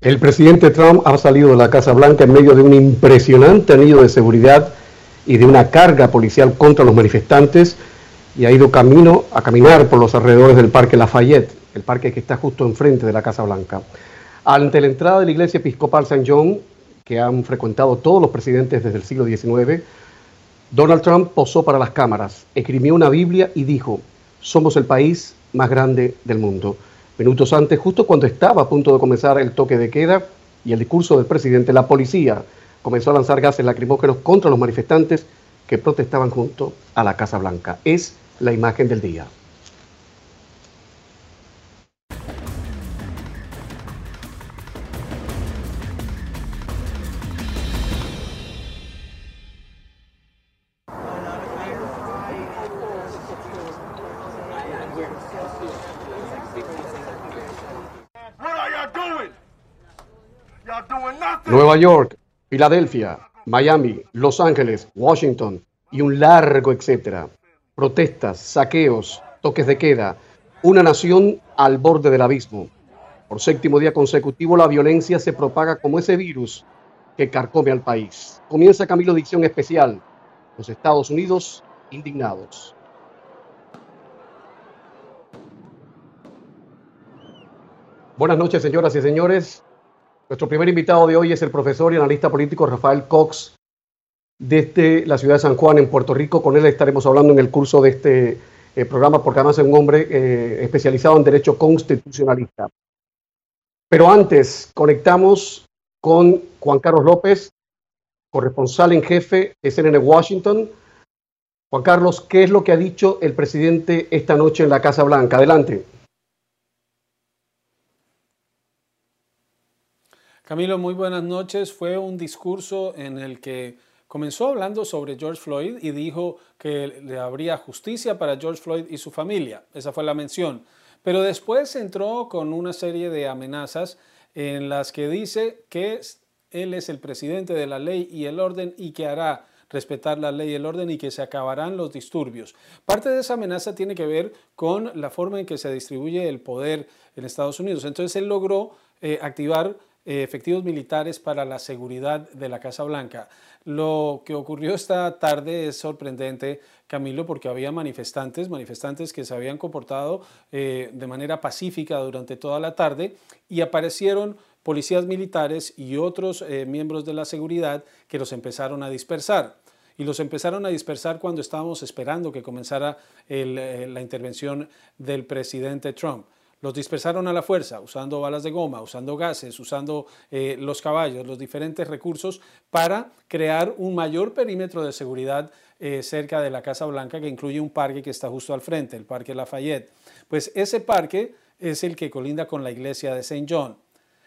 El presidente Trump ha salido de la Casa Blanca en medio de un impresionante anillo de seguridad y de una carga policial contra los manifestantes y ha ido camino a caminar por los alrededores del Parque Lafayette, el parque que está justo enfrente de la Casa Blanca. Ante la entrada de la iglesia episcopal St. John, que han frecuentado todos los presidentes desde el siglo XIX, Donald Trump posó para las cámaras, escribió una Biblia y dijo, somos el país más grande del mundo. Minutos antes, justo cuando estaba a punto de comenzar el toque de queda y el discurso del presidente, la policía comenzó a lanzar gases lacrimógenos contra los manifestantes que protestaban junto a la Casa Blanca. Es la imagen del día. Nueva York, Filadelfia, Miami, Los Ángeles, Washington y un largo etcétera. Protestas, saqueos, toques de queda, una nación al borde del abismo. Por séptimo día consecutivo la violencia se propaga como ese virus que carcome al país. Comienza Camilo Dicción Especial. Los Estados Unidos indignados. Buenas noches, señoras y señores. Nuestro primer invitado de hoy es el profesor y analista político Rafael Cox desde la ciudad de San Juan, en Puerto Rico. Con él estaremos hablando en el curso de este eh, programa porque además es un hombre eh, especializado en derecho constitucionalista. Pero antes, conectamos con Juan Carlos López, corresponsal en jefe de CNN Washington. Juan Carlos, ¿qué es lo que ha dicho el presidente esta noche en la Casa Blanca? Adelante. Camilo, muy buenas noches. Fue un discurso en el que comenzó hablando sobre George Floyd y dijo que le habría justicia para George Floyd y su familia. Esa fue la mención. Pero después entró con una serie de amenazas en las que dice que él es el presidente de la ley y el orden y que hará respetar la ley y el orden y que se acabarán los disturbios. Parte de esa amenaza tiene que ver con la forma en que se distribuye el poder en Estados Unidos. Entonces él logró eh, activar efectivos militares para la seguridad de la Casa Blanca. Lo que ocurrió esta tarde es sorprendente, Camilo, porque había manifestantes, manifestantes que se habían comportado eh, de manera pacífica durante toda la tarde y aparecieron policías militares y otros eh, miembros de la seguridad que los empezaron a dispersar y los empezaron a dispersar cuando estábamos esperando que comenzara la intervención del presidente Trump. Los dispersaron a la fuerza, usando balas de goma, usando gases, usando eh, los caballos, los diferentes recursos para crear un mayor perímetro de seguridad eh, cerca de la Casa Blanca que incluye un parque que está justo al frente, el Parque Lafayette. Pues ese parque es el que colinda con la iglesia de St. John.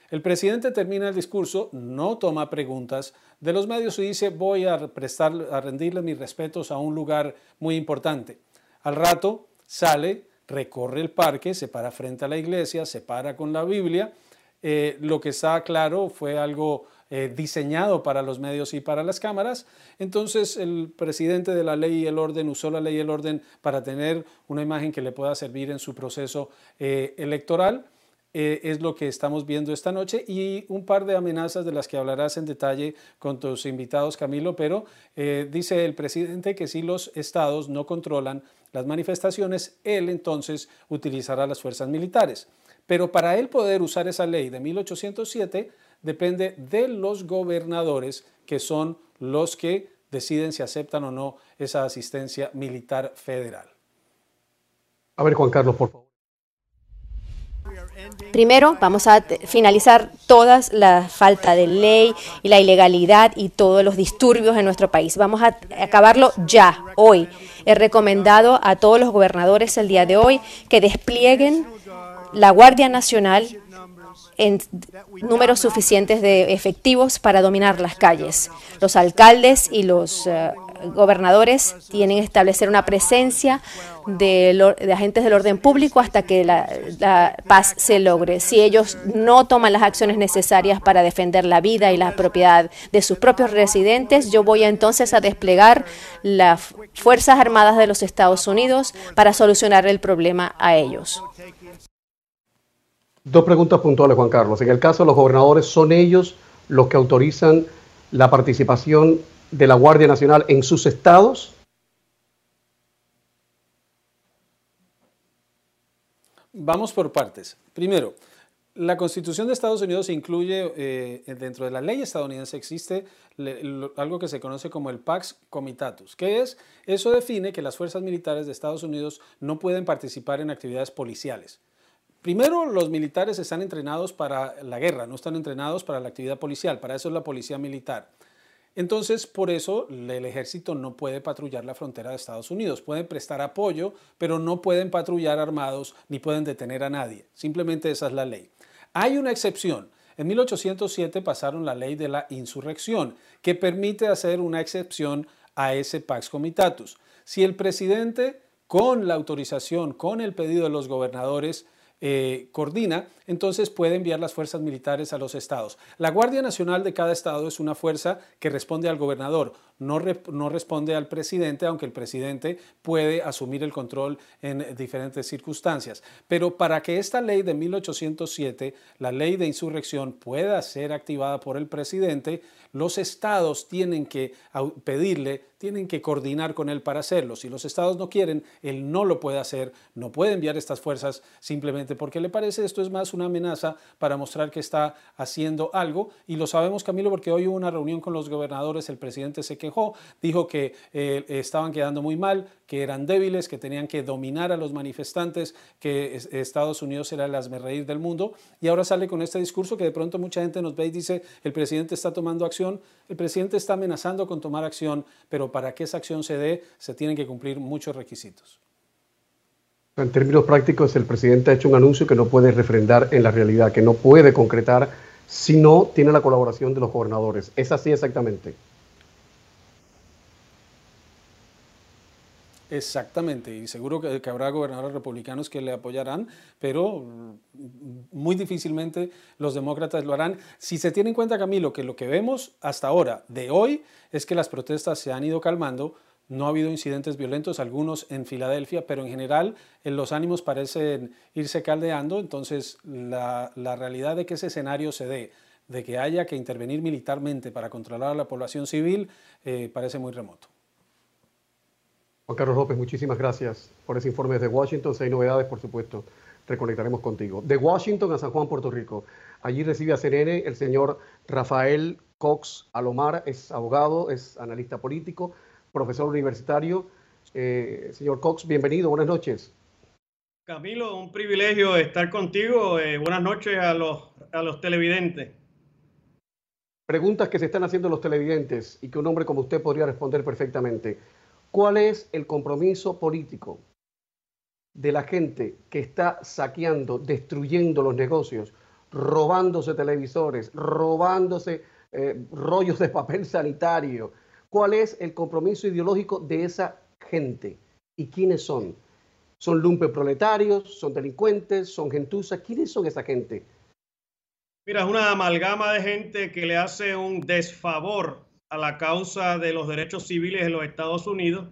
El presidente termina el discurso, no toma preguntas de los medios y dice voy a, prestar, a rendirle mis respetos a un lugar muy importante. Al rato sale recorre el parque, se para frente a la iglesia, se para con la Biblia. Eh, lo que está claro fue algo eh, diseñado para los medios y para las cámaras. Entonces el presidente de la ley y el orden usó la ley y el orden para tener una imagen que le pueda servir en su proceso eh, electoral. es lo que estamos viendo esta noche y un par de amenazas de las que hablarás en detalle con tus invitados, Camilo, pero dice el presidente que si los estados no controlan las manifestaciones, él entonces utilizará las fuerzas militares. Pero para él poder usar esa ley de 1807 depende de los gobernadores, que son los que deciden si aceptan o no esa asistencia militar federal. A ver, Juan Carlos, por favor. Primero, vamos a finalizar toda la falta de ley y la ilegalidad y todos los disturbios en nuestro país. Vamos a acabarlo ya, hoy. He recomendado a todos los gobernadores el día de hoy que desplieguen la Guardia Nacional en números suficientes de efectivos para dominar las calles. Los alcaldes y los eh, gobernadores tienen que establecer una presencia de, agentes del orden público hasta que la, paz se logre. Si ellos no toman las acciones necesarias para defender la vida y la propiedad de sus propios residentes, yo voy entonces a desplegar las Fuerzas Armadas de los Estados Unidos para solucionar el problema a ellos. Dos preguntas puntuales, Juan Carlos. En el caso de los gobernadores, ¿son ellos los que autorizan la participación de la Guardia Nacional en sus estados? Vamos por partes. Primero, la Constitución de Estados Unidos incluye, eh, dentro de la ley estadounidense existe algo que se conoce como el Pax Comitatus. ¿Qué es? Eso define que las fuerzas militares de Estados Unidos no pueden participar en actividades policiales. Primero, los militares están entrenados para la guerra, no están entrenados para la actividad policial, para eso es la policía militar. Entonces, por eso el ejército no puede patrullar la frontera de Estados Unidos. Pueden prestar apoyo, pero no pueden patrullar armados ni pueden detener a nadie. Simplemente esa es la ley. Hay una excepción. En 1807 pasaron la ley de la insurrección, que permite hacer una excepción a ese Pax Comitatus. Si el presidente, con la autorización, con el pedido de los gobernadores, eh, coordina, entonces puede enviar las fuerzas militares a los estados. La Guardia Nacional de cada estado es una fuerza que responde al gobernador, no, no responde al presidente, aunque el presidente puede asumir el control en diferentes circunstancias. Pero para que esta ley de 1807, la ley de insurrección, pueda ser activada por el presidente, los estados tienen que pedirle, tienen que coordinar con él para hacerlo. Si los estados no quieren, él no lo puede hacer, no puede enviar estas fuerzas simplemente porque le parece esto es más una amenaza para mostrar que está haciendo algo. Y lo sabemos, Camilo, porque hoy hubo una reunión con los gobernadores, el presidente se quejó, dijo que eh, estaban quedando muy mal, que eran débiles, que tenían que dominar a los manifestantes, que Estados Unidos era el reír del mundo. Y ahora sale con este discurso que de pronto mucha gente nos ve y dice, el presidente está tomando acción, el presidente está amenazando con tomar acción, pero para que esa acción se dé se tienen que cumplir muchos requisitos. En términos prácticos, el presidente ha hecho un anuncio que no puede refrendar en la realidad, que no puede concretar si no tiene la colaboración de los gobernadores. ¿Es así exactamente? Exactamente, y seguro que, habrá gobernadores republicanos que le apoyarán, pero muy difícilmente los demócratas lo harán. Si se tiene en cuenta, Camilo, que lo que vemos hasta ahora de hoy es que las protestas se han ido calmando, no ha habido incidentes violentos, algunos en Filadelfia, pero en general los ánimos parecen irse caldeando, entonces la, realidad de que ese escenario se dé, de que haya que intervenir militarmente para controlar a la población civil, eh, parece muy remoto. Juan Carlos López, muchísimas gracias por ese informe de Washington. Si hay novedades, por supuesto, reconectaremos contigo. De Washington a San Juan, Puerto Rico. Allí recibe a CNN el señor Rafael Cox Alomar, es abogado, es analista político, profesor universitario. Eh, señor Cox, bienvenido, buenas noches. Camilo, un privilegio estar contigo. Eh, buenas noches a los, a los televidentes. Preguntas que se están haciendo los televidentes y que un hombre como usted podría responder perfectamente. ¿Cuál es el compromiso político de la gente que está saqueando, destruyendo los negocios, robándose televisores, robándose eh, rollos de papel sanitario? ¿Cuál es el compromiso ideológico de esa gente? ¿Y quiénes son? ¿Son lumpe proletarios? ¿Son delincuentes? ¿Son gentuza? ¿Quiénes son esa gente? Mira, es una amalgama de gente que le hace un desfavor a la causa de los derechos civiles en los Estados Unidos.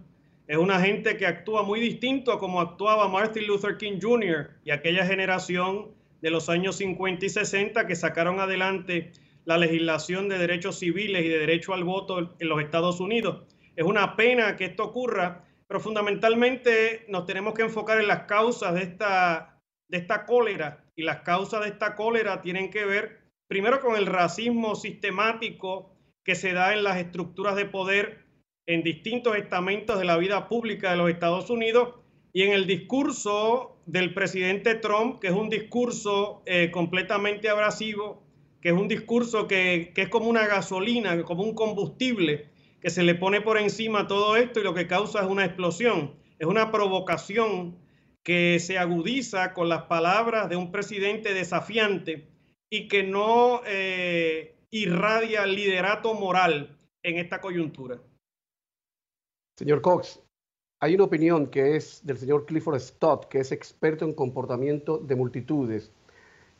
Es una gente que actúa muy distinto a como actuaba Martin Luther King Jr. y aquella generación de los años 50 y 60 que sacaron adelante la legislación de derechos civiles y de derecho al voto en los Estados Unidos. Es una pena que esto ocurra, pero fundamentalmente nos tenemos que enfocar en las causas de esta, de esta cólera y las causas de esta cólera tienen que ver primero con el racismo sistemático que se da en las estructuras de poder en distintos estamentos de la vida pública de los Estados Unidos y en el discurso del presidente Trump, que es un discurso eh, completamente abrasivo, que es un discurso que, que, es como una gasolina, como un combustible, que se le pone por encima todo esto y lo que causa es una explosión, es una provocación que se agudiza con las palabras de un presidente desafiante y que no eh, irradia liderato moral en esta coyuntura. Señor Cox, hay una opinión que es del señor Clifford Stott, que es experto en comportamiento de multitudes,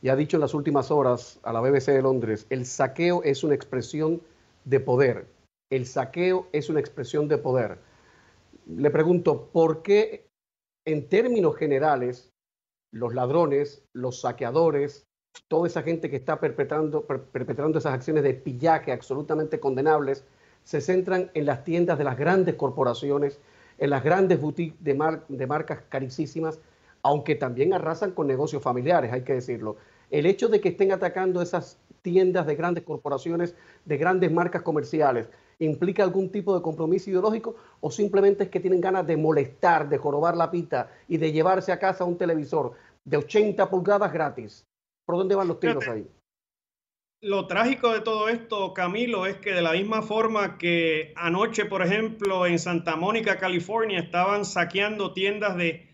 y ha dicho en las últimas horas a la BBC de Londres, el saqueo es una expresión de poder. El saqueo es una expresión de poder. Le pregunto, ¿por qué en términos generales los ladrones, los saqueadores, toda esa gente que está perpetrando, perpetrando esas acciones de pillaje absolutamente condenables, se centran en las tiendas de las grandes corporaciones, en las grandes boutiques de, de marcas carísimas, aunque también arrasan con negocios familiares, hay que decirlo. El hecho de que estén atacando esas tiendas de grandes corporaciones, de grandes marcas comerciales, implica algún tipo de compromiso ideológico o simplemente es que tienen ganas de molestar, de jorobar la pita y de llevarse a casa un televisor de 80 pulgadas gratis. ¿Por dónde van los tiros ahí? Lo trágico de todo esto, Camilo, es que de la misma forma que anoche, por ejemplo, en Santa Mónica, California, estaban saqueando tiendas de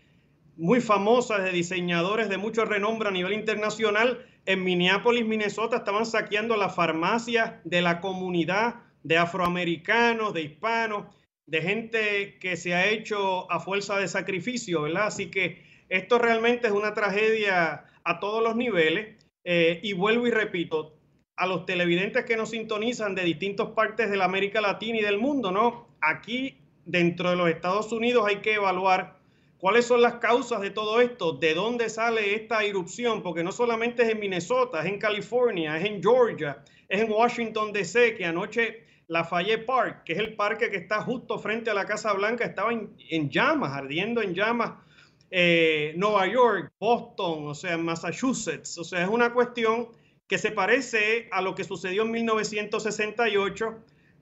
muy famosas de diseñadores de mucho renombre a nivel internacional, en Minneapolis, Minnesota, estaban saqueando la farmacia de la comunidad de afroamericanos, de hispanos, de gente que se ha hecho a fuerza de sacrificio, ¿verdad? Así que esto realmente es una tragedia a todos los niveles. Eh, y vuelvo y repito, a los televidentes que nos sintonizan de distintas partes de la América Latina y del mundo, ¿no? Aquí, dentro de los Estados Unidos, hay que evaluar ¿Cuáles son las causas de todo esto? ¿De dónde sale esta irrupción? Porque no solamente es en Minnesota, es en California, es en Georgia, es en Washington DC, que anoche Lafayette Park, que es el parque que está justo frente a la Casa Blanca, estaba en, llamas, ardiendo en llamas. Eh, Nueva York, Boston, o sea, Massachusetts. O sea, es una cuestión que se parece a lo que sucedió en 1968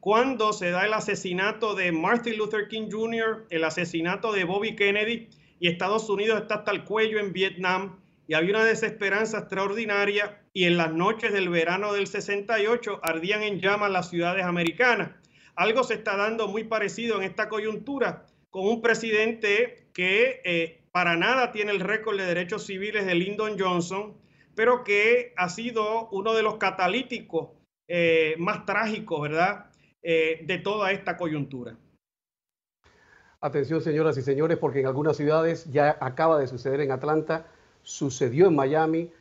cuando se da el asesinato de Martin Luther King Jr., el asesinato de Bobby Kennedy, y Estados Unidos está hasta el cuello en Vietnam, y había una desesperanza extraordinaria, y en las noches del verano del 68 ardían en llamas las ciudades americanas. Algo se está dando muy parecido en esta coyuntura, con un presidente que eh, para nada tiene el récord de derechos civiles de Lyndon Johnson, pero que ha sido uno de los catalíticos eh, más trágicos, ¿verdad? Eh, de toda esta coyuntura. Atención, señoras y señores, porque en algunas ciudades ya acaba de suceder en Atlanta, sucedió en Miami,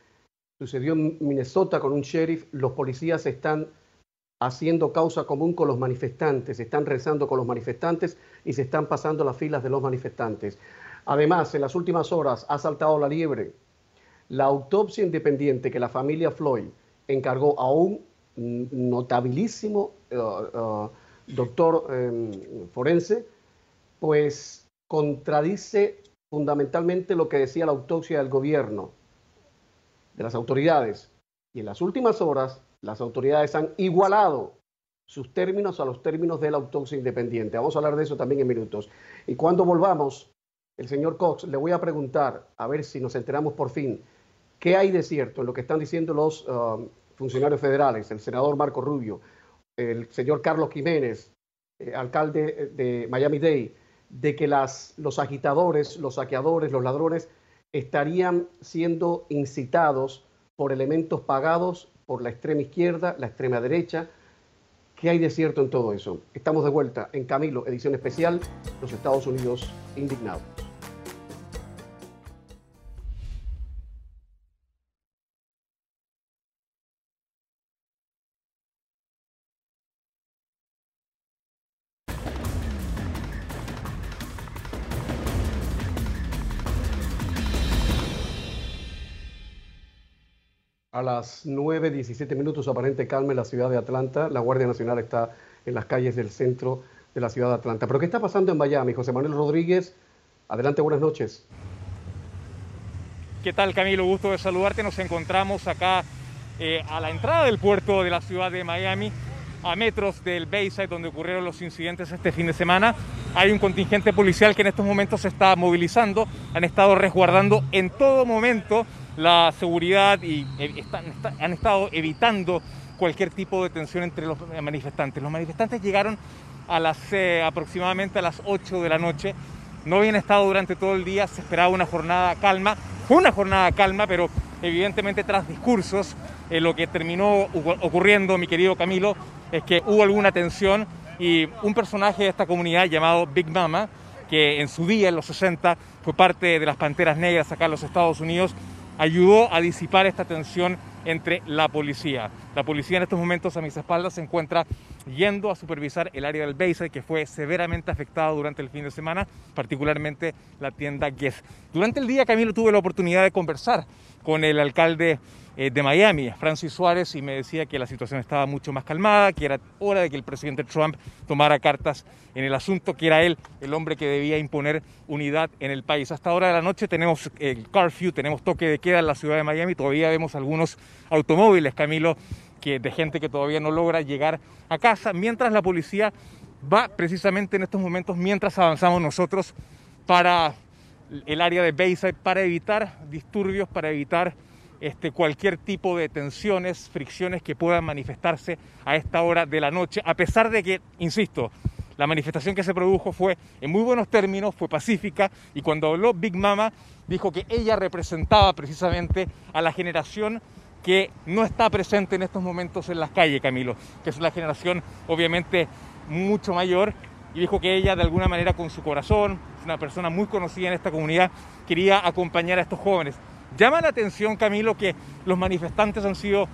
sucedió en Minnesota con un sheriff, los policías están haciendo causa común con los manifestantes, están rezando con los manifestantes y se están pasando las filas de los manifestantes. Además, en las últimas horas ha saltado la liebre la autopsia independiente que la familia Floyd encargó a un notabilísimo eh, eh, doctor em, forense, pues contradice fundamentalmente lo que decía la autopsia del gobierno, de las autoridades. Y en las últimas horas, las autoridades han igualado sus términos a los términos de la autopsia independiente. Vamos a hablar de eso también en minutos. Y cuando volvamos, el señor Cox, le voy a preguntar, a ver si nos enteramos por fin, qué hay de cierto en lo que están diciendo los um, funcionarios federales, el senador Marco Rubio, el señor Carlos Jiménez, eh, alcalde de Miami-Dade, de que las, los agitadores, los saqueadores, los ladrones estarían siendo incitados por elementos pagados por la extrema izquierda, la extrema derecha. ¿Qué hay de cierto en todo eso? Estamos de vuelta en Camilo, edición especial, los Estados Unidos indignados. A las 9.17 minutos, aparente calma en la ciudad de Atlanta. La Guardia Nacional está en las calles del centro de la ciudad de Atlanta. Pero ¿qué está pasando en Miami? José Manuel Rodríguez, adelante, buenas noches. ¿Qué tal, Camilo? Gusto de saludarte. Nos encontramos acá eh, a la entrada del puerto de la ciudad de Miami, a metros del Bayside, donde ocurrieron los incidentes este fin de semana. Hay un contingente policial que en estos momentos se está movilizando. Han estado resguardando en todo momento la seguridad y eh, han estado evitando cualquier tipo de tensión entre los manifestantes. Los manifestantes llegaron a las eh, aproximadamente a las 8 de la noche. No habían estado durante todo el día, se esperaba una jornada calma. Fue una jornada calma, pero evidentemente tras discursos, eh, lo que terminó ocurriendo, mi querido Camilo, es que hubo alguna tensión y un personaje de esta comunidad llamado Big Mama, que en su día, en los 60, fue parte de las Panteras Negras acá en los Estados Unidos, ayudó a disipar esta tensión entre la policía. La policía en estos momentos a mis espaldas se encuentra yendo a supervisar el área del Bayside que fue severamente afectado durante el fin de semana, particularmente la tienda Guess. Durante el día, Camilo, tuve la oportunidad de conversar con el alcalde eh, de Miami, Francis Suárez, y me decía que la situación estaba mucho más calmada, que era hora de que el presidente Trump tomara cartas en el asunto, que era él el hombre que debía imponer unidad en el país. Hasta ahora de la noche tenemos el curfew, tenemos toque de queda en la ciudad de Miami, todavía vemos algunos automóviles, Camilo, que, de gente que todavía no logra llegar a casa, mientras la policía va precisamente en estos momentos, mientras avanzamos nosotros para el área de Bayside, para evitar disturbios, para evitar este, cualquier tipo de tensiones, fricciones que puedan manifestarse a esta hora de la noche, a pesar de que, insisto, la manifestación que se produjo fue en muy buenos términos, fue pacífica y cuando habló Big Mama dijo que ella representaba precisamente a la generación que no está presente en estos momentos en las calles, Camilo, que es una generación obviamente mucho mayor y dijo que ella de alguna manera con su corazón, una persona muy conocida en esta comunidad, quería acompañar a estos jóvenes. Llama la atención, Camilo, que los manifestantes han sido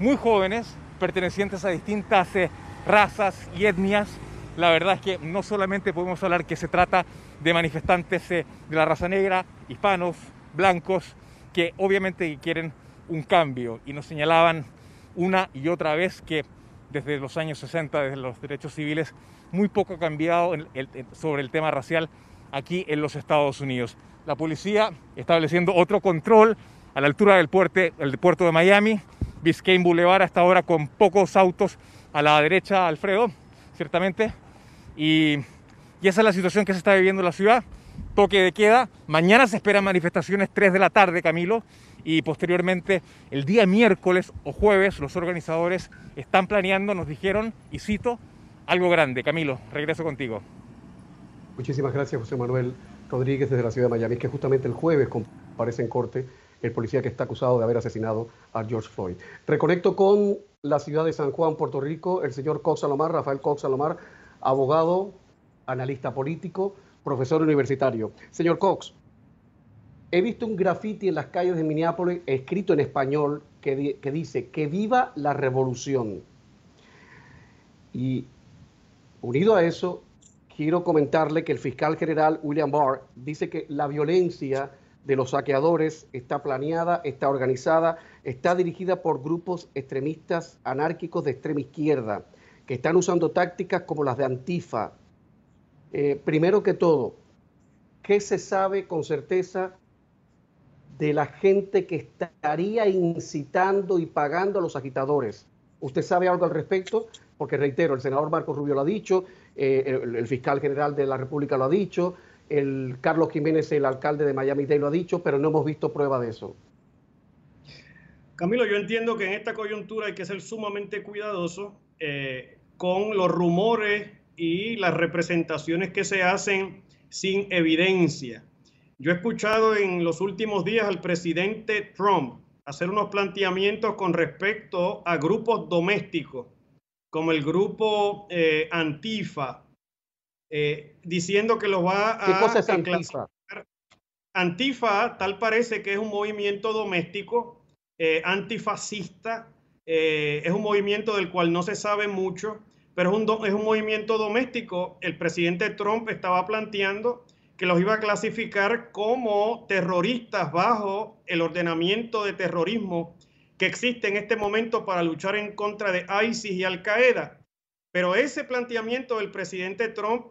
muy jóvenes, pertenecientes a distintas eh, razas y etnias. La verdad es que no solamente podemos hablar que se trata de manifestantes eh, de la raza negra, hispanos, blancos, que obviamente quieren un cambio y nos señalaban una y otra vez que desde los años 60, desde los derechos civiles, muy poco ha cambiado sobre el tema racial aquí en los Estados Unidos la policía estableciendo otro control a la altura del puerto, el puerto de Miami, Biscayne Boulevard hasta ahora con pocos autos a la derecha, Alfredo, ciertamente. Y, y esa es la situación que se está viviendo en la ciudad. Toque de queda. Mañana se esperan manifestaciones 3 de la tarde, Camilo. Y posteriormente, el día miércoles o jueves, los organizadores están planeando, nos dijeron, y cito, algo grande. Camilo, regreso contigo. Muchísimas gracias, José Manuel. Rodríguez desde la ciudad de Miami, que justamente el jueves comparece en corte el policía que está acusado de haber asesinado a George Floyd. Reconecto con la ciudad de San Juan, Puerto Rico, el señor Cox Salomar, Rafael Cox Salomar, abogado, analista político, profesor universitario. Señor Cox, he visto un graffiti en las calles de Minneapolis escrito en español que, que dice que viva la revolución. Y unido a eso, quiero comentarle que el fiscal general William Barr dice que la violencia de los saqueadores está planeada, está organizada, está dirigida por grupos extremistas anárquicos de extrema izquierda, que están usando tácticas como las de Antifa. Eh, primero que todo, ¿qué se sabe con certeza de la gente que estaría incitando y pagando a los agitadores? ¿Usted sabe algo al respecto? Porque reitero, el senador Marco Rubio lo ha dicho, eh, el, fiscal general de la República lo ha dicho, el Carlos Jiménez, el alcalde de Miami-Dade lo ha dicho, pero no hemos visto prueba de eso. Camilo, yo entiendo que en esta coyuntura hay que ser sumamente cuidadoso eh, con los rumores y las representaciones que se hacen sin evidencia. Yo he escuchado en los últimos días al presidente Trump hacer unos planteamientos con respecto a grupos domésticos como el grupo eh, Antifa, eh, diciendo que lo va a... ¿Qué cosa es Antifa? Antifa tal parece que es un movimiento doméstico, eh, antifascista, es un movimiento del cual no se sabe mucho, pero es un, es un movimiento doméstico. El presidente Trump estaba planteando que los iba a clasificar como terroristas bajo el ordenamiento de terrorismo que existe en este momento para luchar en contra de ISIS y Al Qaeda. Pero ese planteamiento del presidente Trump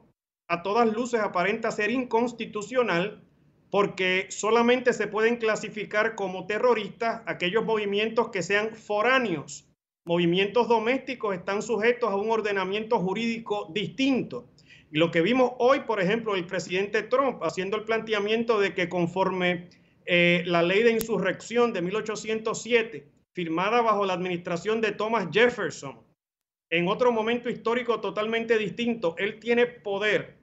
a todas luces aparenta ser inconstitucional porque solamente se pueden clasificar como terroristas aquellos movimientos que sean foráneos. Movimientos domésticos están sujetos a un ordenamiento jurídico distinto. Y lo que vimos hoy, por ejemplo, el presidente Trump haciendo el planteamiento de que conforme eh, la ley de insurrección de 1807 firmada bajo la administración de Thomas Jefferson, en otro momento histórico totalmente distinto, él tiene poder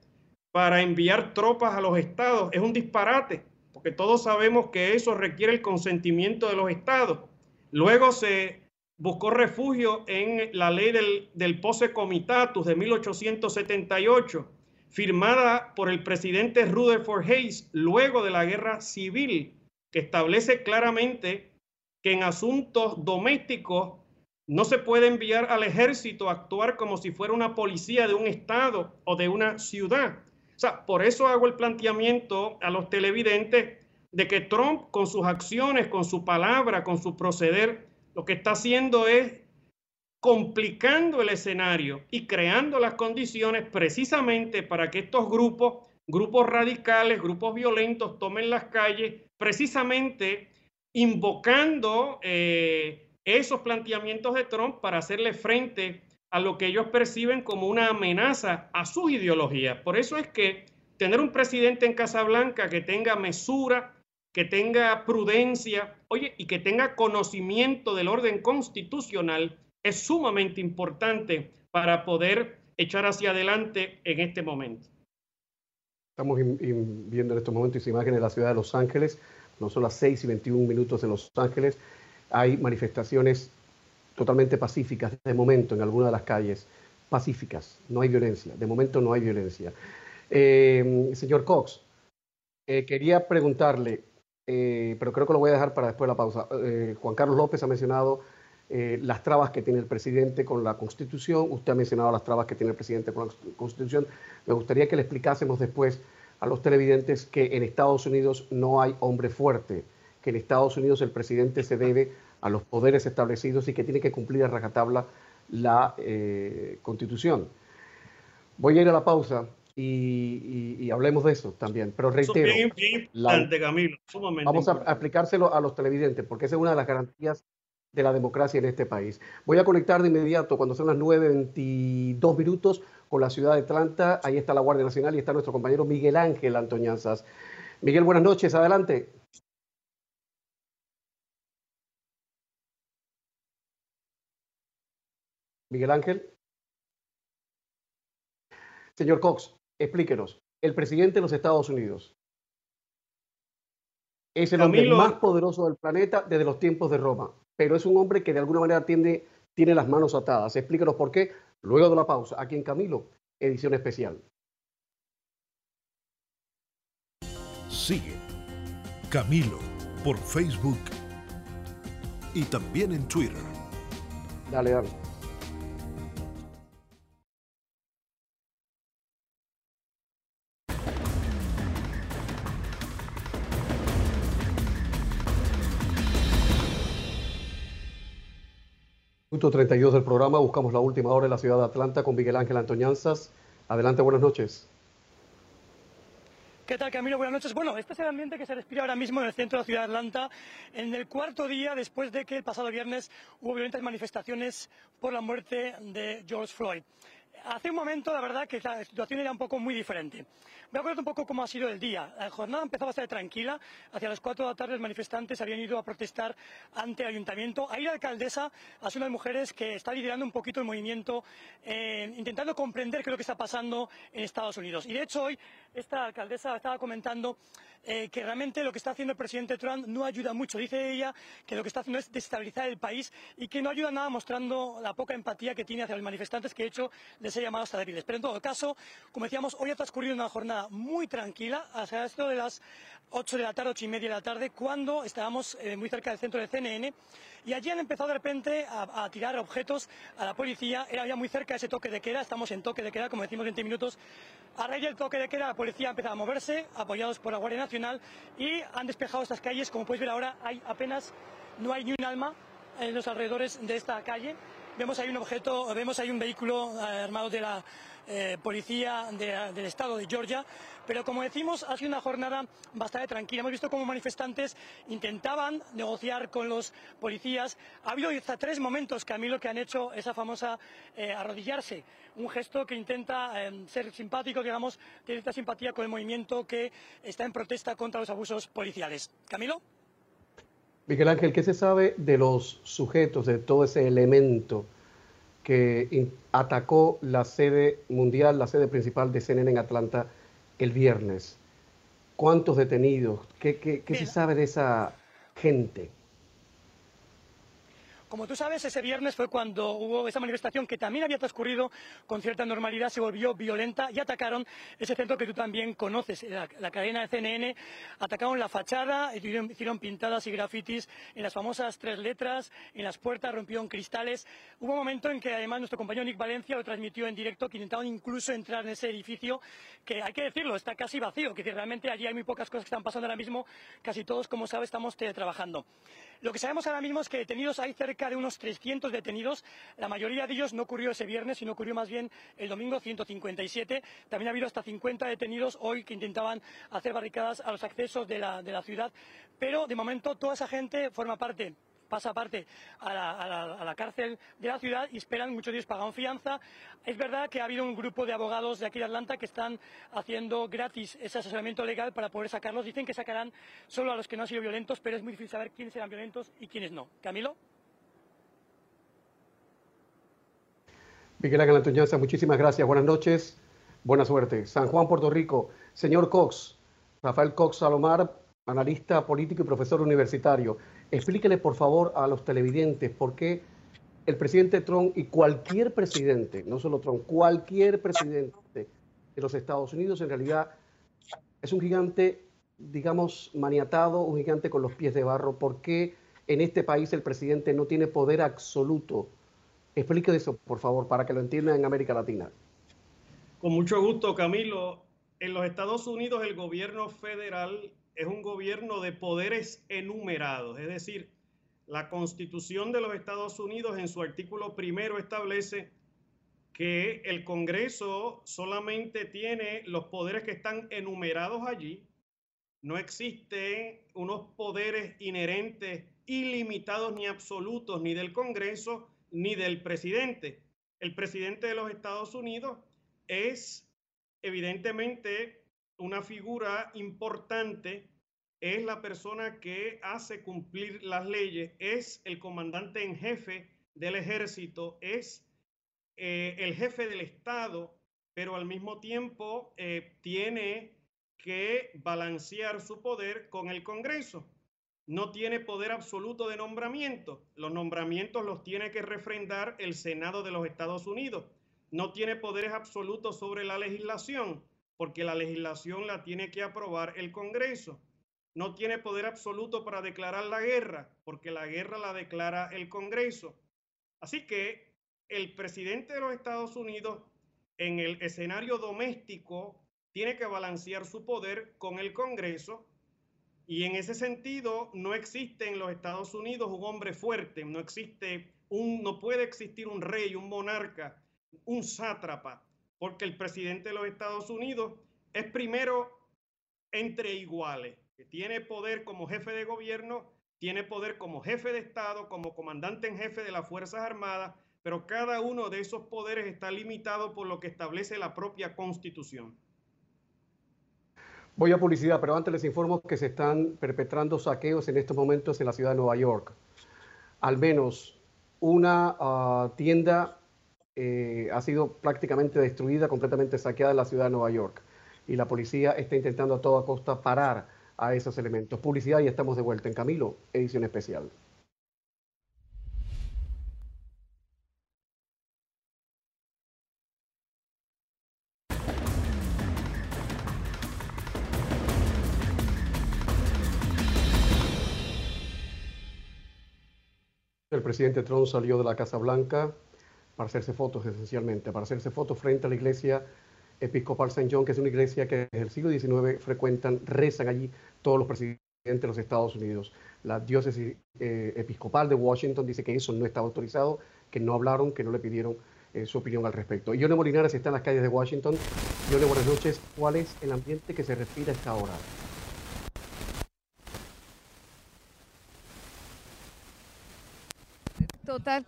para enviar tropas a los estados. Es un disparate, porque todos sabemos que eso requiere el consentimiento de los estados. Luego se buscó refugio en la ley del, del Posse Comitatus de 1878, firmada por el presidente Rutherford Hayes luego de la guerra civil, que establece claramente que en asuntos domésticos no se puede enviar al ejército a actuar como si fuera una policía de un estado o de una ciudad. O sea, por eso hago el planteamiento a los televidentes de que Trump con sus acciones, con su palabra, con su proceder, lo que está haciendo es complicando el escenario y creando las condiciones precisamente para que estos grupos, grupos radicales, grupos violentos, tomen las calles, precisamente invocando eh, esos planteamientos de Trump para hacerle frente a lo que ellos perciben como una amenaza a sus ideologías. Por eso es que tener un presidente en Casablanca que tenga mesura, que tenga prudencia, oye, y que tenga conocimiento del orden constitucional es sumamente importante para poder echar hacia adelante en este momento. Estamos viendo en estos momentos imágenes de la ciudad de Los Ángeles, no son las 6 y 21 minutos en Los Ángeles, hay manifestaciones totalmente pacíficas de momento en alguna de las calles, pacíficas, no hay violencia, de momento no hay violencia. Eh, señor Cox, eh, quería preguntarle, eh, pero creo que lo voy a dejar para después de la pausa. Juan Carlos López ha mencionado las trabas que tiene el presidente con la Constitución, usted ha mencionado las trabas que tiene el presidente con la Constitución. Me gustaría que le explicásemos después a los televidentes que en Estados Unidos no hay hombre fuerte, que en Estados Unidos el presidente se debe a los poderes establecidos y que tiene que cumplir a rajatabla la eh, constitución. Voy a ir a la pausa y, hablemos de eso también, pero reitero. vamos a aplicárselo a los televidentes porque esa es una de las garantías de la democracia en este país. Voy a conectar de inmediato cuando son las 9.22 minutos con la ciudad de Atlanta. Ahí está la Guardia Nacional y está nuestro compañero Miguel Ángel Antoñanzas. Miguel, buenas noches, adelante. Miguel Ángel. Señor Cox, explíquenos. El presidente de los Estados Unidos es el hombre más poderoso del planeta desde los tiempos de Roma, pero es un hombre que de alguna manera tiene, tiene las manos atadas. Explíquenos por qué luego de la pausa, aquí en Camilo, edición especial. Sigue Camilo por Facebook y también en Twitter. Dale, dale. Punto 32 del programa, buscamos la última hora en la ciudad de Atlanta con Miguel Ángel Antoñanzas. Adelante, buenas noches. ¿Qué tal, Camilo? Buenas noches. Bueno, este es el ambiente que se respira ahora mismo en el centro de la ciudad de Atlanta, en el cuarto día después de que el pasado viernes hubo violentas manifestaciones por la muerte de George Floyd. Hace un momento, la verdad, que la situación era un poco muy diferente. Voy a contar un poco cómo ha sido el día. La jornada empezaba a ser tranquila. Hacia las cuatro de la tarde los manifestantes habían ido a protestar ante el ayuntamiento. Ahí la alcaldesa sido una de las mujeres que está liderando un poquito el movimiento, eh, intentando comprender qué es lo que está pasando en Estados Unidos. Y de hecho hoy esta alcaldesa estaba comentando eh, que realmente lo que está haciendo el presidente Trump no ayuda mucho. Dice ella que lo que está haciendo es desestabilizar el país y que no ayuda nada mostrando la poca empatía que tiene hacia los manifestantes, que de hecho les he llamado hasta débiles. Pero en todo caso, como decíamos, hoy ha transcurrido una jornada muy tranquila hasta esto de las 8 de la tarde, ocho y media de la tarde, cuando estábamos eh, muy cerca del centro de CNN y allí han empezado de repente a, tirar objetos a la policía. Era ya muy cerca ese toque de queda, estamos en toque de queda, como decimos 20 minutos. A raíz del toque de queda, la policía ha empezado a moverse, apoyados por la Guardia Nacional, y han despejado estas calles. Como podéis ver ahora, hay apenas, no hay ni un alma en los alrededores de esta calle. Vemos ahí un objeto, vemos ahí un vehículo eh, armado de la eh, policía del estado de Georgia. Pero como decimos, ha sido una jornada bastante tranquila. Hemos visto cómo manifestantes intentaban negociar con los policías. Ha habido hasta tres momentos, Camilo, que han hecho esa famosa eh, arrodillarse. Un gesto que intenta ser simpático, digamos, tiene esta simpatía con el movimiento que está en protesta contra los abusos policiales. Camilo. Miguel Ángel, ¿qué se sabe de los sujetos, de todo ese elemento que atacó la sede mundial, la sede principal de CNN en Atlanta el viernes. ¿Cuántos detenidos? ¿Qué, se sabe de esa gente? Como tú sabes, ese viernes fue cuando hubo esa manifestación que también había transcurrido con cierta normalidad, se volvió violenta y atacaron ese centro que tú también conoces, la, cadena de CNN. Atacaron la fachada, hicieron, hicieron pintadas y grafitis en las famosas tres letras, en las puertas, rompieron cristales. Hubo un momento en que además nuestro compañero Nick Valencia lo transmitió en directo, que intentaban incluso entrar en ese edificio, que hay que decirlo, está casi vacío, que realmente allí hay muy pocas cosas que están pasando ahora mismo. Casi todos, como sabes, estamos teletrabajando. Lo que sabemos ahora mismo es que detenidos hay cerca de unos 300 detenidos. La mayoría de ellos no ocurrió ese viernes, sino ocurrió más bien el domingo 157. También ha habido hasta 50 detenidos hoy que intentaban hacer barricadas a los accesos de la, de la ciudad. Pero de momento toda esa gente forma parte pasa aparte a la, cárcel de la ciudad y esperan, muchos de ellos pagan fianza. Es verdad que ha habido un grupo de abogados de aquí de Atlanta que están haciendo gratis ese asesoramiento legal para poder sacarlos. Dicen que sacarán solo a los que no han sido violentos, pero es muy difícil saber quiénes eran violentos y quiénes no. Camilo. Miguel Ángel muchísimas gracias. Buenas noches. Buena suerte. San Juan, Puerto Rico. Señor Cox, Rafael Cox Salomar, analista político y profesor universitario. Explíquele, por favor, a los televidentes por qué el presidente Trump y cualquier presidente, no solo Trump, cualquier presidente de los Estados Unidos en realidad es un gigante, digamos, maniatado, un gigante con los pies de barro. ¿Por qué en este país el presidente no tiene poder absoluto? Explique eso, por favor, para que lo entiendan en América Latina. Con mucho gusto, Camilo. En los Estados Unidos el gobierno federal es un gobierno de poderes enumerados, es decir, la Constitución de los Estados Unidos en su artículo primero establece que el Congreso solamente tiene los poderes que están enumerados allí. No existen unos poderes inherentes, ilimitados ni absolutos, ni del Congreso ni del presidente. El presidente de los Estados Unidos es evidentemente una figura importante, es la persona que hace cumplir las leyes, es el comandante en jefe del ejército, es eh, el jefe del Estado, pero al mismo tiempo eh, tiene que balancear su poder con el Congreso. No tiene poder absoluto de nombramiento. Los nombramientos los tiene que refrendar el Senado de los Estados Unidos. No tiene poderes absolutos sobre la legislación porque la legislación la tiene que aprobar el Congreso. No tiene poder absoluto para declarar la guerra, porque la guerra la declara el Congreso. Así que el presidente de los Estados Unidos en el escenario doméstico tiene que balancear su poder con el Congreso y en ese sentido no existe en los Estados Unidos un hombre fuerte, no existe un no puede existir un rey, un monarca, un sátrapa porque el presidente de los Estados Unidos es primero entre iguales, tiene poder como jefe de gobierno, tiene poder como jefe de Estado, como comandante en jefe de las Fuerzas Armadas, pero cada uno de esos poderes está limitado por lo que establece la propia Constitución. Voy a publicidad, pero antes les informo que se están perpetrando saqueos en estos momentos en la ciudad de Nueva York. Al menos una ah, tienda eh, ha sido prácticamente destruida, completamente saqueada la ciudad de Nueva York. Y la policía está intentando a toda costa parar a esos elementos. Publicidad y estamos de vuelta en Camilo, edición especial. El presidente Trump salió de la Casa Blanca para hacerse fotos esencialmente, para hacerse fotos frente a la iglesia episcopal St. John, que es una iglesia que desde el siglo XIX frecuentan, rezan allí todos los presidentes de los Estados Unidos. La diócesis eh, episcopal de Washington dice que eso no está autorizado, que no hablaron, que no le pidieron eh, su opinión al respecto. Yone Molinares está en las calles de Washington. Yone, buenas noches. ¿Cuál es el ambiente que se respira a esta hora? Total,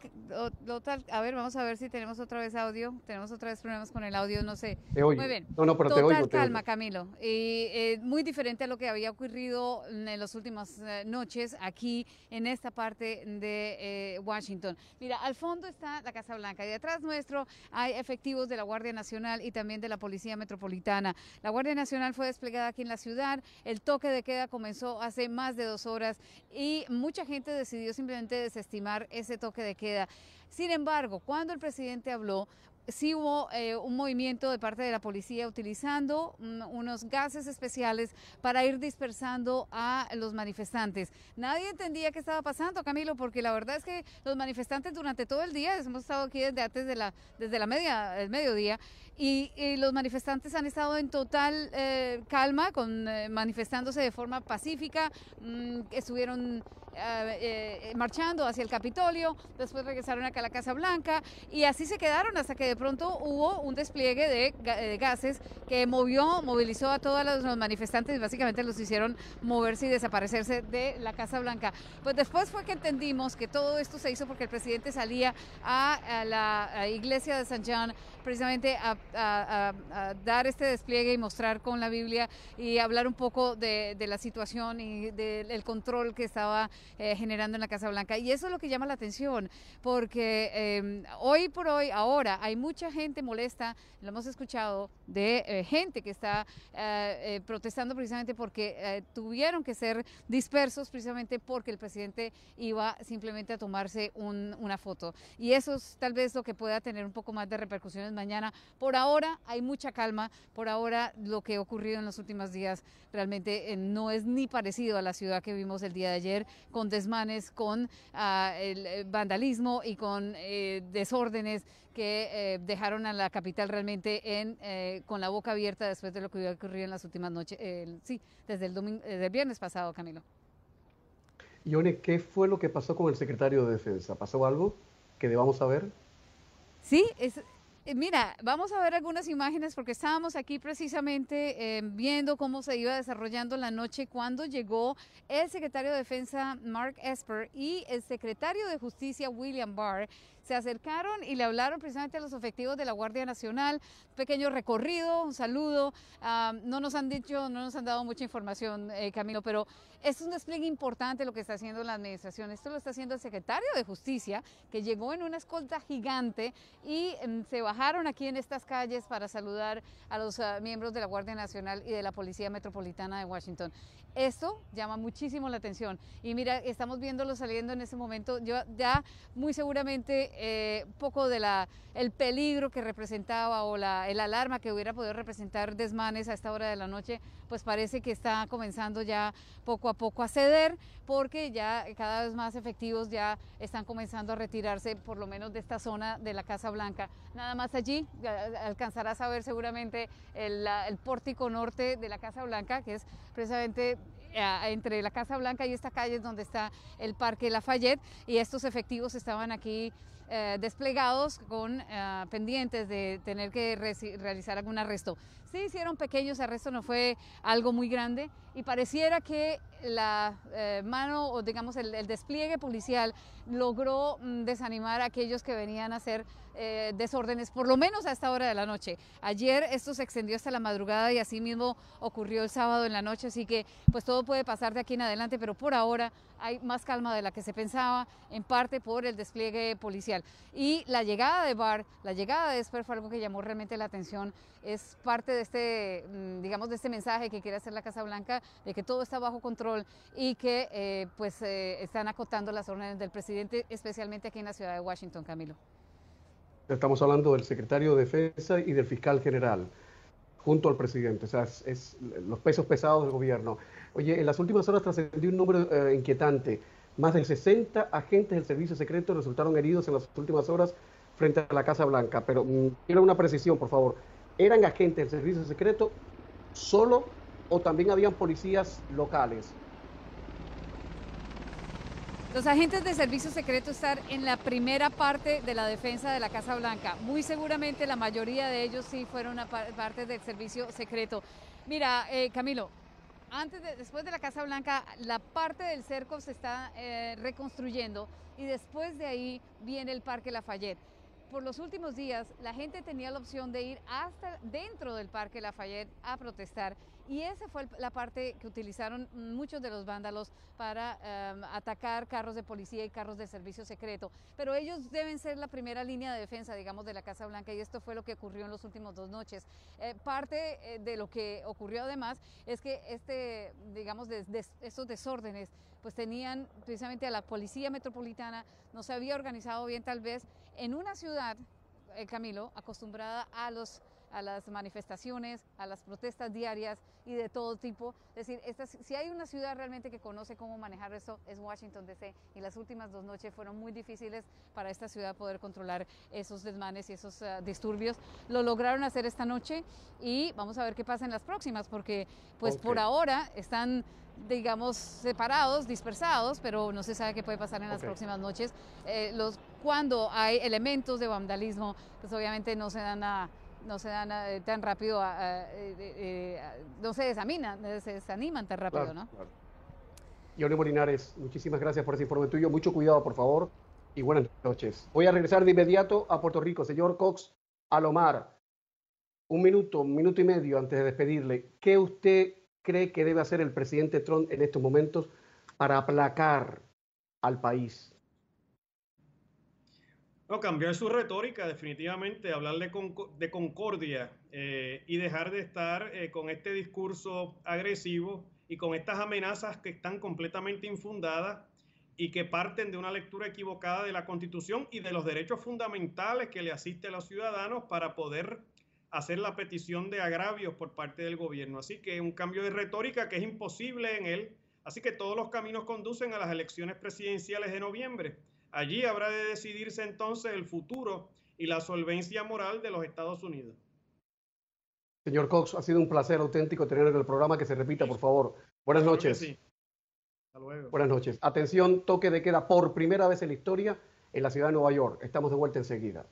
total, a ver, vamos a ver si tenemos otra vez audio. Tenemos otra vez problemas con el audio, no sé. Muy bien. No, no, pero total te oigo, calma, Camilo. Y, eh, muy diferente a lo que había ocurrido en las últimas eh, noches aquí en esta parte de eh, Washington. Mira, al fondo está la Casa Blanca y detrás nuestro hay efectivos de la Guardia Nacional y también de la Policía Metropolitana. La Guardia Nacional fue desplegada aquí en la ciudad. El toque de queda comenzó hace más de dos horas y mucha gente decidió simplemente desestimar ese toque toque de queda. Sin embargo, cuando el presidente habló, sí hubo eh, un movimiento de parte de la policía utilizando mm, unos gases especiales para ir dispersando a los manifestantes. Nadie entendía qué estaba pasando, Camilo, porque la verdad es que los manifestantes durante todo el día, hemos estado aquí desde antes de la, desde la media, el mediodía, y, los manifestantes han estado en total eh, calma, con, eh, manifestándose de forma pacífica, mm, estuvieron marchando hacia el Capitolio, después regresaron acá a la Casa Blanca y así se quedaron hasta que de pronto hubo un despliegue de, gases que movió, movilizó a todos los manifestantes y básicamente los hicieron moverse y desaparecerse de la Casa Blanca. Pues después fue que entendimos que todo esto se hizo porque el presidente salía a, la iglesia de San John precisamente a, dar este despliegue y mostrar con la Biblia y hablar un poco de, la situación y del control que estaba eh, generando en la Casa Blanca. Y eso es lo que llama la atención, porque eh, hoy por hoy, ahora, hay mucha gente molesta, lo hemos escuchado, de eh, gente que está eh, protestando precisamente porque tuvieron que ser dispersos precisamente porque el presidente iba simplemente a tomarse una foto. Y eso es tal vez lo que pueda tener un poco más de repercusiones mañana. Por ahora hay mucha calma, por ahora lo que ha ocurrido en los últimos días realmente no es ni parecido a la ciudad que vimos el día de ayer, con desmanes, con ah, el vandalismo y con desórdenes que eh, dejaron a la capital realmente en, eh, con la boca abierta después de lo que había ocurrido en las últimas noches, sí, desde el, domingo, desde el viernes pasado, Camilo. Ione, ¿qué fue lo que pasó con el secretario de Defensa? ¿Pasó algo que debamos saber? Sí, es, eh, Mira, vamos a ver algunas imágenes porque estábamos aquí precisamente viendo cómo se iba desarrollando la noche cuando llegó el secretario de Defensa Mark Esper y el secretario de Justicia William Barr. Se acercaron y le hablaron precisamente a los efectivos de la Guardia Nacional, pequeño recorrido, un saludo, no nos han dicho, no nos han dado mucha información, eh, Camilo, pero es un despliegue importante lo que está haciendo la administración. Esto lo está haciendo el secretario de Justicia, que llegó en una escolta gigante y em, se bajaron aquí en estas calles para saludar a los ah, miembros de la Guardia Nacional y de la Policía Metropolitana de Washington. Esto llama muchísimo la atención. Y mira, estamos viéndolo saliendo en ese momento. Yo ya muy seguramente eh, poco de la el peligro que representaba o la el alarma que hubiera podido representar desmanes a esta hora de la noche, pues parece que está comenzando ya poco a poco a ceder, porque ya cada vez más efectivos ya están comenzando a retirarse por lo menos de esta zona de la Casa Blanca. Nada más allí alcanzarás a ver seguramente el, el pórtico norte de la Casa Blanca, que es precisamente eh, entre la Casa Blanca y esta calle es donde está el Parque Lafayette y estos efectivos estaban aquí eh, desplegados con eh, pendientes de tener que realizar algún arresto. Sí hicieron pequeños arrestos, no fue algo muy grande y pareciera que la mano o digamos el, despliegue policial logró mm, desanimar a aquellos que venían a hacer desórdenes, por lo menos a esta hora de la noche. Ayer esto se extendió hasta la madrugada y así mismo ocurrió el sábado en la noche, así que pues todo puede pasar de aquí en adelante, pero por ahora hay más calma de la que se pensaba, en parte por el despliegue policial. Y la llegada de Barr, la llegada de Esper fue algo que llamó realmente la atención, es parte de este, mm, digamos, de este mensaje que quiere hacer la Casa Blanca, de que todo está bajo control y que eh, pues eh, están acotando las órdenes del presidente, especialmente aquí en la ciudad de Washington, Camilo. Estamos hablando del secretario de Defensa y del fiscal general junto al presidente, o sea, es, los pesos pesados del gobierno. Oye, en las últimas horas trascendió un número eh, inquietante. Más de 60 agentes del servicio secreto resultaron heridos en las últimas horas frente a la Casa Blanca. Pero mm, quiero una precisión, por favor. ¿Eran agentes del servicio secreto solo o también habían policías locales? Los agentes de servicio secreto están en la primera parte de la defensa de la Casa Blanca. Muy seguramente la mayoría de ellos sí fueron parte del servicio secreto. Mira, eh, Camilo, antes de, después de la Casa Blanca, la parte del cerco se está eh, reconstruyendo y después de ahí viene el Parque Lafayette. Por los últimos días, la gente tenía la opción de ir hasta dentro del Parque Lafayette a protestar Y esa fue la parte que utilizaron muchos de los vándalos para em, atacar carros de policía y carros de servicio secreto. Pero ellos deben ser la primera línea de defensa, digamos, de la Casa Blanca y esto fue lo que ocurrió en los últimos dos noches. Eh, parte eh, de lo que ocurrió además es que este, digamos, estos desórdenes pues tenían precisamente a la policía metropolitana, no se había organizado bien tal vez en una ciudad, eh, Camilo, acostumbrada a los a las manifestaciones, a las protestas diarias y de todo tipo. Es decir, si hay una ciudad realmente que conoce cómo manejar eso es Washington DC y las últimas dos noches fueron muy difíciles para esta ciudad poder controlar esos desmanes y esos ah, disturbios. Lo lograron hacer esta noche y vamos a ver qué pasa en las próximas porque pues por ahora están digamos, separados, dispersados, pero no se sabe qué puede pasar en las próximas noches. Eh, los, cuando hay elementos de vandalismo, pues obviamente no se dan a, no se dan eh, tan rápido, eh, eh, no se desaminan, se desaniman tan rápido, ¿no? Claro. Johnny Molinares, muchísimas gracias por ese informe tuyo. Mucho cuidado, por favor, y buenas noches. Voy a regresar de inmediato a Puerto Rico. Señor Cox Alomar, un minuto, un minuto y medio antes de despedirle. ¿Qué usted cree que debe hacer el presidente Trump en estos momentos para aplacar al país? No, cambiar su retórica definitivamente, hablarle de concordia eh, y dejar de estar eh, con este discurso agresivo y con estas amenazas que están completamente infundadas y que parten de una lectura equivocada de la Constitución y de los derechos fundamentales que le asiste a los ciudadanos para poder hacer la petición de agravios por parte del gobierno. Así que un cambio de retórica que es imposible en él. Así que todos los caminos conducen a las elecciones presidenciales de noviembre. Allí habrá de decidirse entonces el futuro y la solvencia moral de los Estados Unidos. Señor Cox, ha sido un placer auténtico tener en el programa que se repita, por favor. Buenas noches. Hasta luego. Buenas noches. Atención, toque de queda por primera vez en la historia en la ciudad de Nueva York. Estamos de vuelta enseguida.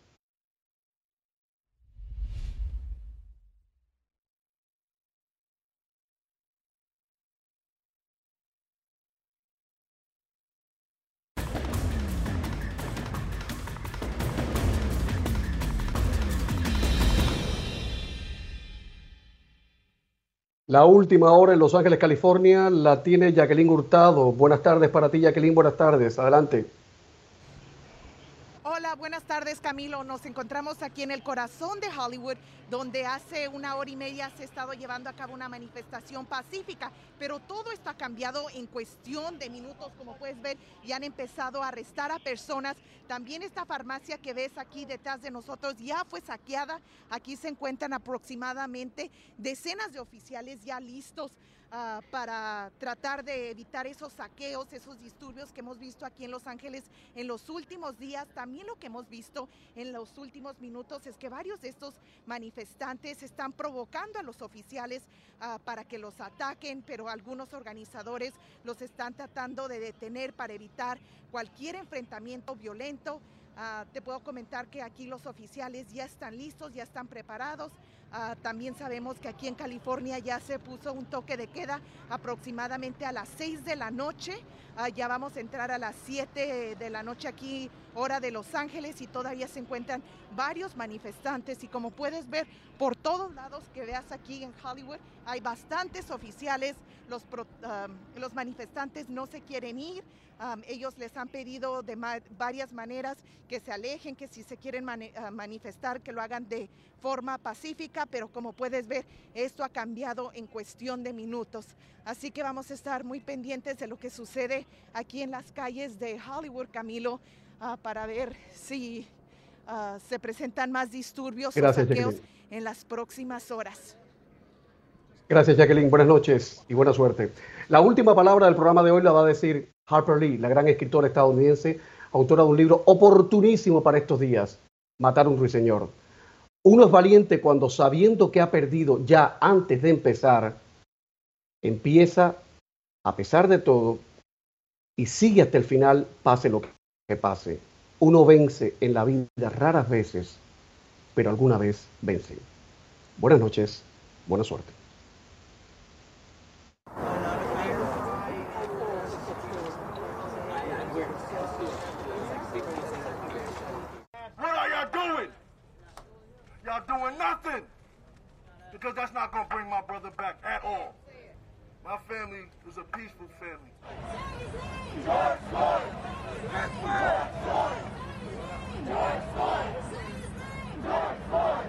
La última hora en Los Ángeles, California, la tiene Jacqueline Hurtado. Buenas tardes para ti, Jacqueline. Buenas tardes. Adelante. Hola, buenas tardes Camilo. Nos encontramos aquí en el corazón de Hollywood, donde hace una hora y media se ha estado llevando a cabo una manifestación pacífica, pero todo está cambiado en cuestión de minutos, como puedes ver, y han empezado a arrestar a personas. También esta farmacia que ves aquí detrás de nosotros ya fue saqueada. Aquí se encuentran aproximadamente decenas de oficiales ya listos Ah, para tratar de evitar esos saqueos, esos disturbios que hemos visto aquí en Los Ángeles en los últimos días. También lo que hemos visto en los últimos minutos es que varios de estos manifestantes están provocando a los oficiales ah, para que los ataquen, pero algunos organizadores los están tratando de detener para evitar cualquier enfrentamiento violento. Ah, te puedo comentar que aquí los oficiales ya están listos, ya están preparados. Ah, también sabemos que aquí en California ya se puso un toque de queda aproximadamente a las 6 de la noche. Ah, ya vamos a entrar a las 7 de la noche aquí, hora de Los Ángeles, y todavía se encuentran varios manifestantes. Y como puedes ver, por todos lados que veas aquí en Hollywood, hay bastantes oficiales. Los, los manifestantes no se quieren ir ellos les han pedido de varias maneras que se alejen, que si se quieren ah, manifestar, que lo hagan de forma pacífica, pero como puedes ver, esto ha cambiado en cuestión de minutos. Así que vamos a estar muy pendientes de lo que sucede aquí en las calles de Hollywood, Camilo, ah, para ver si ah, se presentan más disturbios o saqueos en las próximas horas. Gracias, Jacqueline. Buenas noches y buena suerte. La última palabra del programa de hoy la va a decir Harper Lee, la gran escritora estadounidense, autora de un libro oportunísimo para estos días, Matar a un ruiseñor. Uno es valiente cuando sabiendo que ha perdido ya antes de empezar, empieza a pesar de todo y sigue hasta el final, pase lo que pase. Uno vence en la vida raras veces, pero alguna vez vence. Buenas noches, buena suerte. nothing. Because that's not going to bring my brother back at all. My family is a peaceful family. George Floyd! George Floyd! George Floyd! George Floyd!